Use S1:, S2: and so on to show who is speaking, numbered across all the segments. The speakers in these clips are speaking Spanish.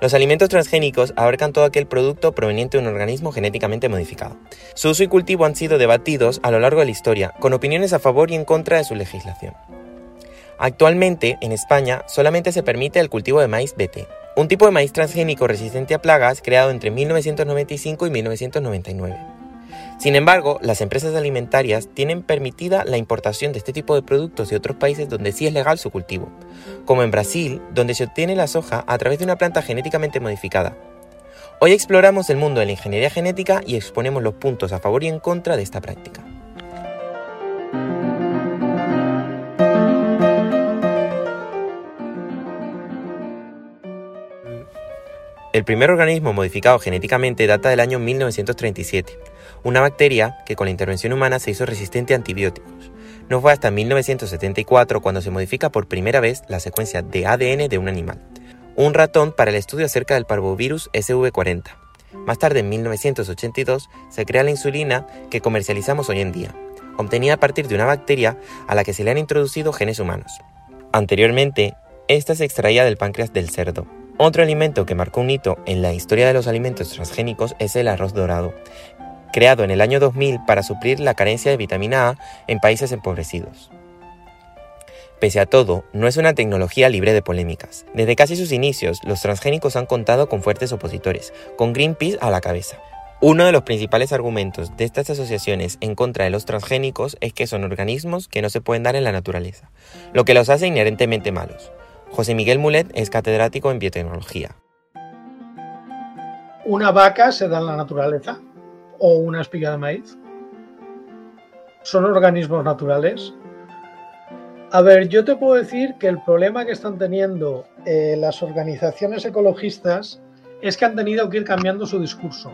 S1: Los alimentos transgénicos abarcan todo aquel producto proveniente de un organismo genéticamente modificado. Su uso y cultivo han sido debatidos a lo largo de la historia, con opiniones a favor y en contra de su legislación. Actualmente, en España, solamente se permite el cultivo de maíz BT, un tipo de maíz transgénico resistente a plagas creado entre 1995 y 1999. Sin embargo, las empresas alimentarias tienen permitida la importación de este tipo de productos de otros países donde sí es legal su cultivo, como en Brasil, donde se obtiene la soja a través de una planta genéticamente modificada. Hoy exploramos el mundo de la ingeniería genética y exponemos los puntos a favor y en contra de esta práctica. El primer organismo modificado genéticamente data del año 1937 una bacteria que con la intervención humana se hizo resistente a antibióticos. No fue hasta 1974 cuando se modifica por primera vez la secuencia de ADN de un animal, un ratón para el estudio acerca del parvovirus SV40. Más tarde, en 1982, se crea la insulina que comercializamos hoy en día, obtenida a partir de una bacteria a la que se le han introducido genes humanos. Anteriormente, esta se extraía del páncreas del cerdo. Otro alimento que marcó un hito en la historia de los alimentos transgénicos es el arroz dorado, creado en el año 2000 para suplir la carencia de vitamina A en países empobrecidos. Pese a todo, no es una tecnología libre de polémicas. Desde casi sus inicios, los transgénicos han contado con fuertes opositores, con Greenpeace a la cabeza. Uno de los principales argumentos de estas asociaciones en contra de los transgénicos es que son organismos que no se pueden dar en la naturaleza, lo que los hace inherentemente malos. José Miguel Mulet es catedrático en biotecnología.
S2: ¿Una vaca se da en la naturaleza? o una espiga de maíz? ¿Son organismos naturales? A ver, yo te puedo decir que el problema que están teniendo eh, las organizaciones ecologistas es que han tenido que ir cambiando su discurso.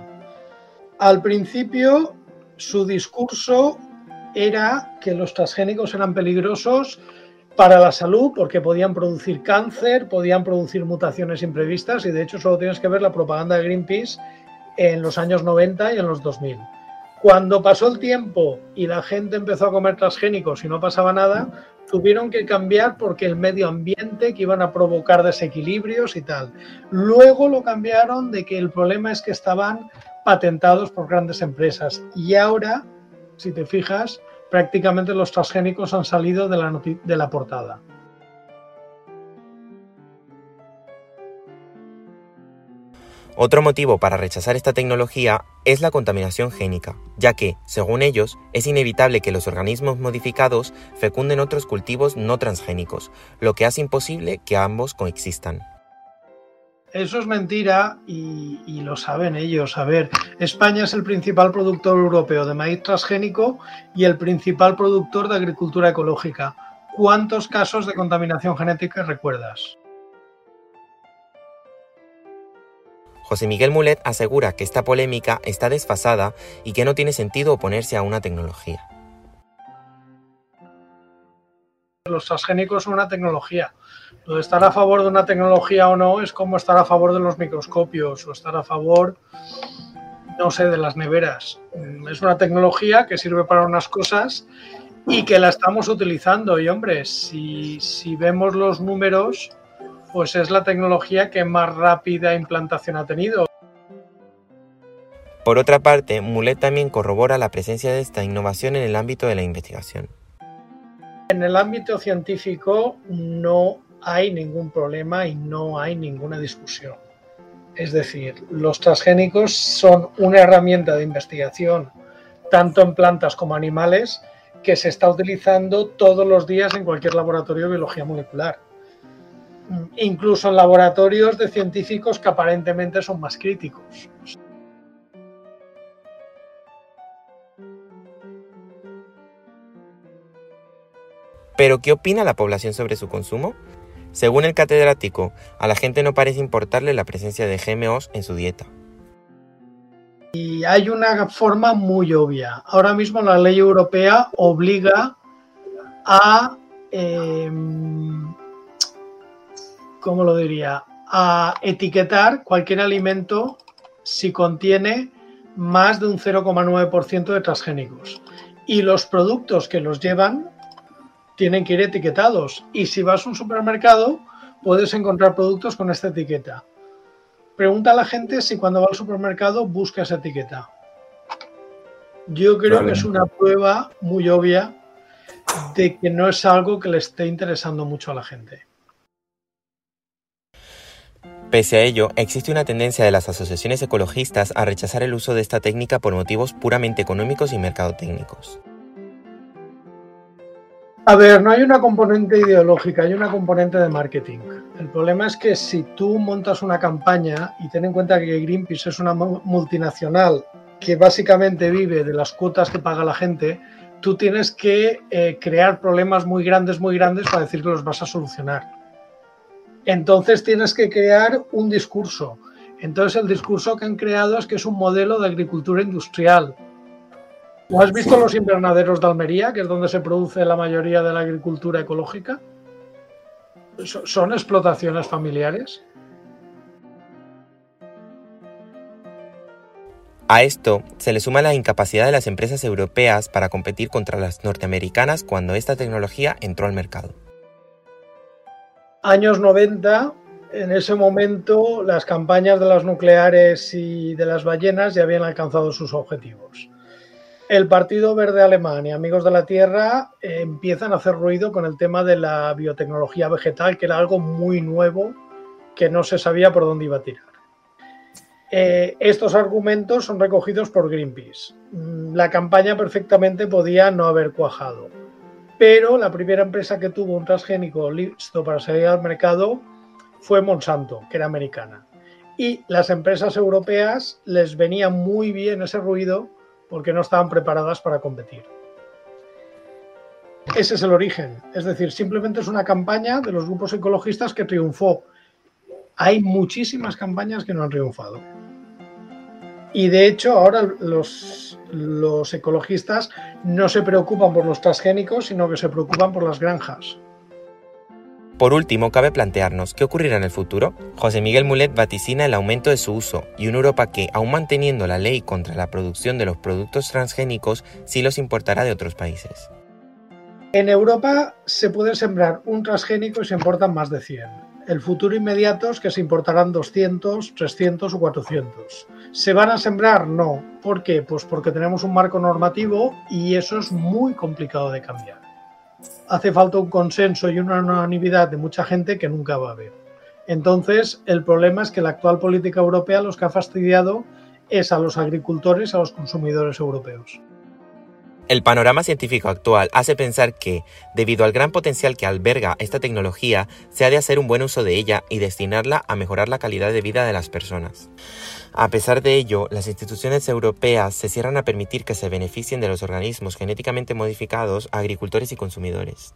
S2: Al principio, su discurso era que los transgénicos eran peligrosos para la salud porque podían producir cáncer, podían producir mutaciones imprevistas y de hecho solo tienes que ver la propaganda de Greenpeace en los años 90 y en los 2000. Cuando pasó el tiempo y la gente empezó a comer transgénicos y no pasaba nada, tuvieron que cambiar porque el medio ambiente que iban a provocar desequilibrios y tal. Luego lo cambiaron de que el problema es que estaban patentados por grandes empresas y ahora, si te fijas, prácticamente los transgénicos han salido de la, portada.
S1: Otro motivo para rechazar esta tecnología es la contaminación génica, ya que, según ellos, es inevitable que los organismos modificados fecunden otros cultivos no transgénicos, lo que hace imposible que ambos coexistan.
S2: Eso es mentira y, lo saben ellos. A ver, España es el principal productor europeo de maíz transgénico y el principal productor de agricultura ecológica. ¿Cuántos casos de contaminación genética recuerdas?
S1: José Miguel Mulet asegura que esta polémica está desfasada y que no tiene sentido oponerse a una tecnología.
S2: Los transgénicos son una tecnología. Lo de estar a favor de una tecnología o no es como estar a favor de los microscopios o estar a favor, no sé, de las neveras. Mm, es una tecnología que sirve para unas cosas y que la estamos utilizando. Y hombre, si, si vemos los números, pues es la tecnología que más rápida implantación ha tenido.
S1: Por otra parte, Mulet también corrobora la presencia de esta innovación en el ámbito de la investigación.
S2: En el ámbito científico no hay ningún problema y no hay ninguna discusión. Es decir, los transgénicos son una herramienta de investigación tanto en plantas como animales que se está utilizando todos los días en cualquier laboratorio de biología molecular incluso en laboratorios de científicos que aparentemente son más críticos.
S1: Pero, ¿qué opina la población sobre su consumo? Según el catedrático, a la gente no parece importarle la presencia de GMOs en su dieta.
S2: Y hay una forma muy obvia. Ahora mismo la ley europea obliga a em, ¿cómo lo diría? A etiquetar cualquier alimento si contiene más de un 0,9% de transgénicos. Y los productos que los llevan tienen que ir etiquetados. Y si vas a un supermercado, puedes encontrar productos con esta etiqueta. Pregunta a la gente si cuando va al supermercado busca esa etiqueta. Yo creo que es una prueba muy obvia de que no es algo que le esté interesando mucho a la gente.
S1: Pese a ello, existe una tendencia de las asociaciones ecologistas a rechazar el uso de esta técnica por motivos puramente económicos y mercadotécnicos.
S2: A ver, no hay una componente ideológica, hay una componente de marketing. El problema es que si tú montas una campaña y ten en cuenta que Greenpeace es una multinacional que básicamente vive de las cuotas que paga la gente, tú tienes que eh, crear problemas muy grandes, muy grandes para decir que los vas a solucionar. Entonces tienes que crear un discurso. Entonces el discurso que han creado es que es un modelo de agricultura industrial. ¿O has visto los invernaderos de Almería, que es donde se produce la mayoría de la agricultura ecológica? ¿Son explotaciones familiares?
S1: A esto se le suma la incapacidad de las empresas europeas para competir contra las norteamericanas cuando esta tecnología entró al mercado.
S2: Años 90, en ese momento las campañas de las nucleares y de las ballenas ya habían alcanzado sus objetivos. El Partido Verde Alemán y Amigos de la Tierra eh, empiezan a hacer ruido con el tema de la biotecnología vegetal, que era algo muy nuevo que no se sabía por dónde iba a tirar. Eh, estos argumentos son recogidos por Greenpeace. Mm, la campaña perfectamente podía no haber cuajado, pero la primera empresa que tuvo un transgénico listo para salir al mercado fue Monsanto, que era americana. Y las empresas europeas les venía muy bien ese ruido porque no estaban preparadas para competir. Ese es el origen, es decir, simplemente es una campaña de los grupos ecologistas que triunfó. Hay muchísimas campañas que no han triunfado. Y de hecho, ahora los, los ecologistas no se preocupan por los transgénicos, sino que se preocupan por las granjas.
S1: Por último, cabe plantearnos qué ocurrirá en el futuro. José Miguel Mulet vaticina el aumento de su uso y una Europa que, aún manteniendo la ley contra la producción de los productos transgénicos, sí los importará de otros países.
S2: En Europa se puede sembrar un transgénico y se importan más de 100. El futuro inmediato es que se importarán 200, 300 o 400. ¿Se van a sembrar? No. ¿Por qué? Pues porque tenemos un marco normativo y eso es muy complicado de cambiar. Hace falta un consenso y una unanimidad de mucha gente que nunca va a haber. Entonces, el problema es que la actual política europea los que ha fastidiado es a los agricultores, a los consumidores europeos.
S1: El panorama científico actual hace pensar que, debido al gran potencial que alberga esta tecnología, se ha de hacer un buen uso de ella y destinarla a mejorar la calidad de vida de las personas. A pesar de ello, las instituciones europeas se cierran a permitir que se beneficien de los organismos genéticamente modificados agricultores y consumidores.